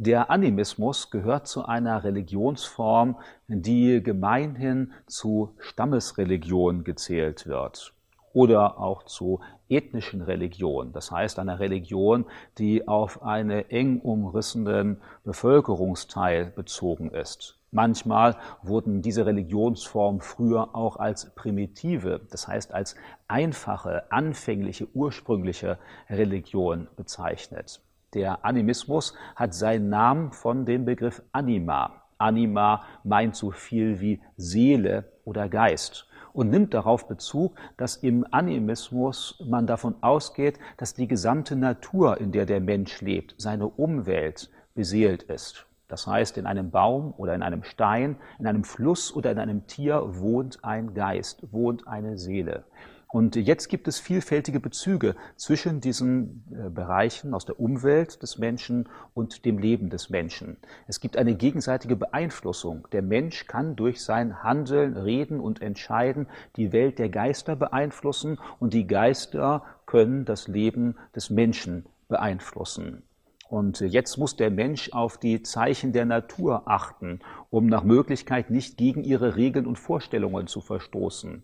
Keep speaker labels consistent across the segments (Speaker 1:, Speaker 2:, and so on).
Speaker 1: Der Animismus gehört zu einer Religionsform, die gemeinhin zu Stammesreligion gezählt wird oder auch zu ethnischen Religionen, das heißt einer Religion, die auf einen eng umrissenen Bevölkerungsteil bezogen ist. Manchmal wurden diese Religionsformen früher auch als primitive, das heißt als einfache, anfängliche, ursprüngliche Religion bezeichnet. Der Animismus hat seinen Namen von dem Begriff Anima. Anima meint so viel wie Seele oder Geist und nimmt darauf Bezug, dass im Animismus man davon ausgeht, dass die gesamte Natur, in der der Mensch lebt, seine Umwelt beseelt ist. Das heißt, in einem Baum oder in einem Stein, in einem Fluss oder in einem Tier wohnt ein Geist, wohnt eine Seele. Und jetzt gibt es vielfältige Bezüge zwischen diesen äh, Bereichen aus der Umwelt des Menschen und dem Leben des Menschen. Es gibt eine gegenseitige Beeinflussung. Der Mensch kann durch sein Handeln, Reden und Entscheiden die Welt der Geister beeinflussen und die Geister können das Leben des Menschen beeinflussen. Und jetzt muss der Mensch auf die Zeichen der Natur achten, um nach Möglichkeit nicht gegen ihre Regeln und Vorstellungen zu verstoßen.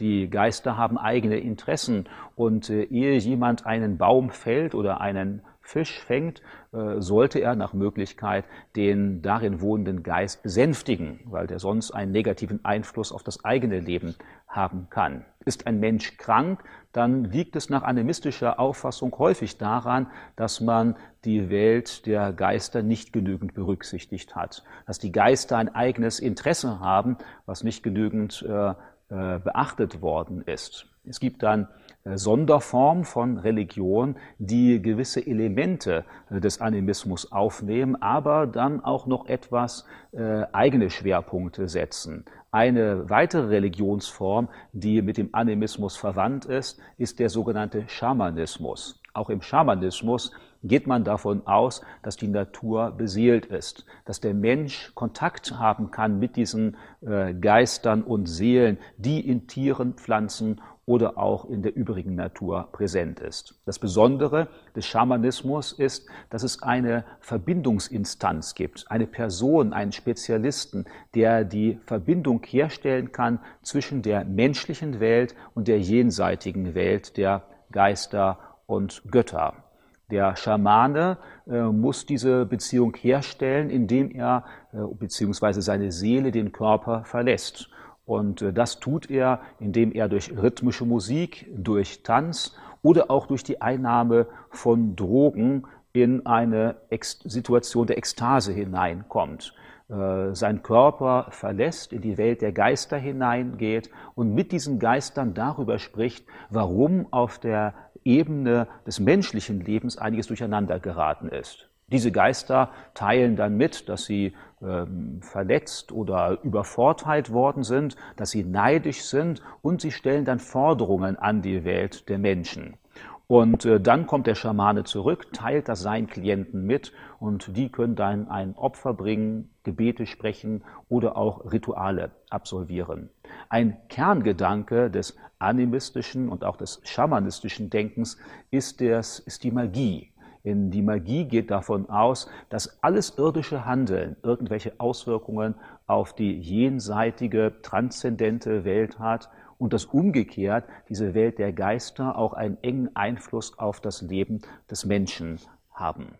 Speaker 1: Die Geister haben eigene Interessen und äh, ehe jemand einen Baum fällt oder einen Fisch fängt, äh, sollte er nach Möglichkeit den darin wohnenden Geist besänftigen, weil der sonst einen negativen Einfluss auf das eigene Leben haben kann. Ist ein Mensch krank, dann liegt es nach animistischer Auffassung häufig daran, dass man die Welt der Geister nicht genügend berücksichtigt hat, dass die Geister ein eigenes Interesse haben, was nicht genügend äh, beachtet worden ist. Es gibt dann äh, Sonderformen von Religion, die gewisse Elemente äh, des Animismus aufnehmen, aber dann auch noch etwas eigene Schwerpunkte setzen. Eine weitere Religionsform, die mit dem Animismus verwandt ist, ist der sogenannte Schamanismus. Auch im Schamanismus geht man davon aus, dass die Natur beseelt ist, dass der Mensch Kontakt haben kann mit diesen äh, Geistern und Seelen, die in Tieren, Pflanzen oder auch in der übrigen Natur präsent ist. Das Besondere des Schamanismus ist, dass es eine Verbindungsinstanz gibt, eine Person, einen Spezialisten, der die Verbindung herstellen kann zwischen der menschlichen Welt und der jenseitigen Welt der Geister und Götter. Der Schamane äh, muss diese Beziehung herstellen, indem er äh, bzw. seine Seele den Körper verlässt. Und äh, das tut er, indem er durch rhythmische Musik, durch Tanz oder auch durch die Einnahme von Drogen in eine Ex Situation der Ekstase hineinkommt. Äh, sein Körper verlässt, in die Welt der Geister hineingeht und mit diesen Geistern darüber spricht, warum auf der Ebene des menschlichen Lebens einiges durcheinander geraten ist. Diese Geister teilen dann mit, dass sie ähm, verletzt oder übervorteilt worden sind, dass sie neidisch sind und sie stellen dann Forderungen an die Welt der Menschen. Und äh, dann kommt der Schamane zurück, teilt das seinen Klienten mit und die können dann ein Opfer bringen, Gebete sprechen oder auch Rituale absolvieren. Ein Kerngedanke des animistischen und auch des schamanistischen Denkens ist, das, ist die Magie. In die Magie geht davon aus, dass alles irdische Handeln irgendwelche Auswirkungen auf die jenseitige, transzendente Welt hat und dass umgekehrt diese Welt der Geister auch einen engen Einfluss auf das Leben des Menschen haben.